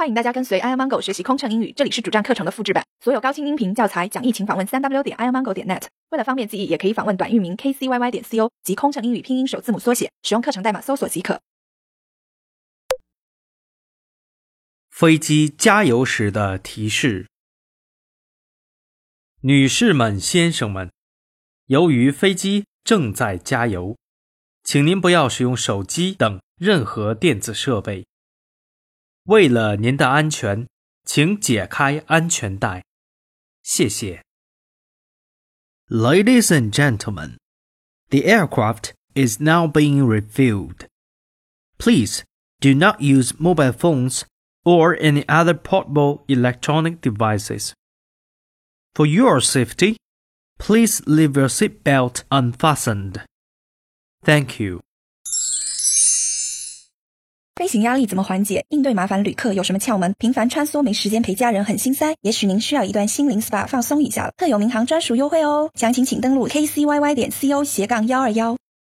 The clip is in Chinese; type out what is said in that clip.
欢迎大家跟随 i amango 学习空乘英语，这里是主站课程的复制版，所有高清音频教材讲义，请访问三 w 点 i amango 点 net。为了方便记忆，也可以访问短域名 kcyy 点 co 及空乘英语拼音首字母缩写，使用课程代码搜索即可。飞机加油时的提示：女士们、先生们，由于飞机正在加油，请您不要使用手机等任何电子设备。为了您的安全，请解开安全带，谢谢。 Ladies and gentlemen, the aircraft is now being refueled. Please do not use mobile phones or any other portable electronic devices. For your safety, please leave your seatbelt unfastened. Thank you. 飞行压力怎么缓解？应对麻烦旅客有什么窍门？频繁穿梭没时间陪家人很心塞，也许您需要一段心灵 SPA 放松一下了。特有民航专属优惠哦，详情请登录 kcyy 点 co 斜杠幺二幺。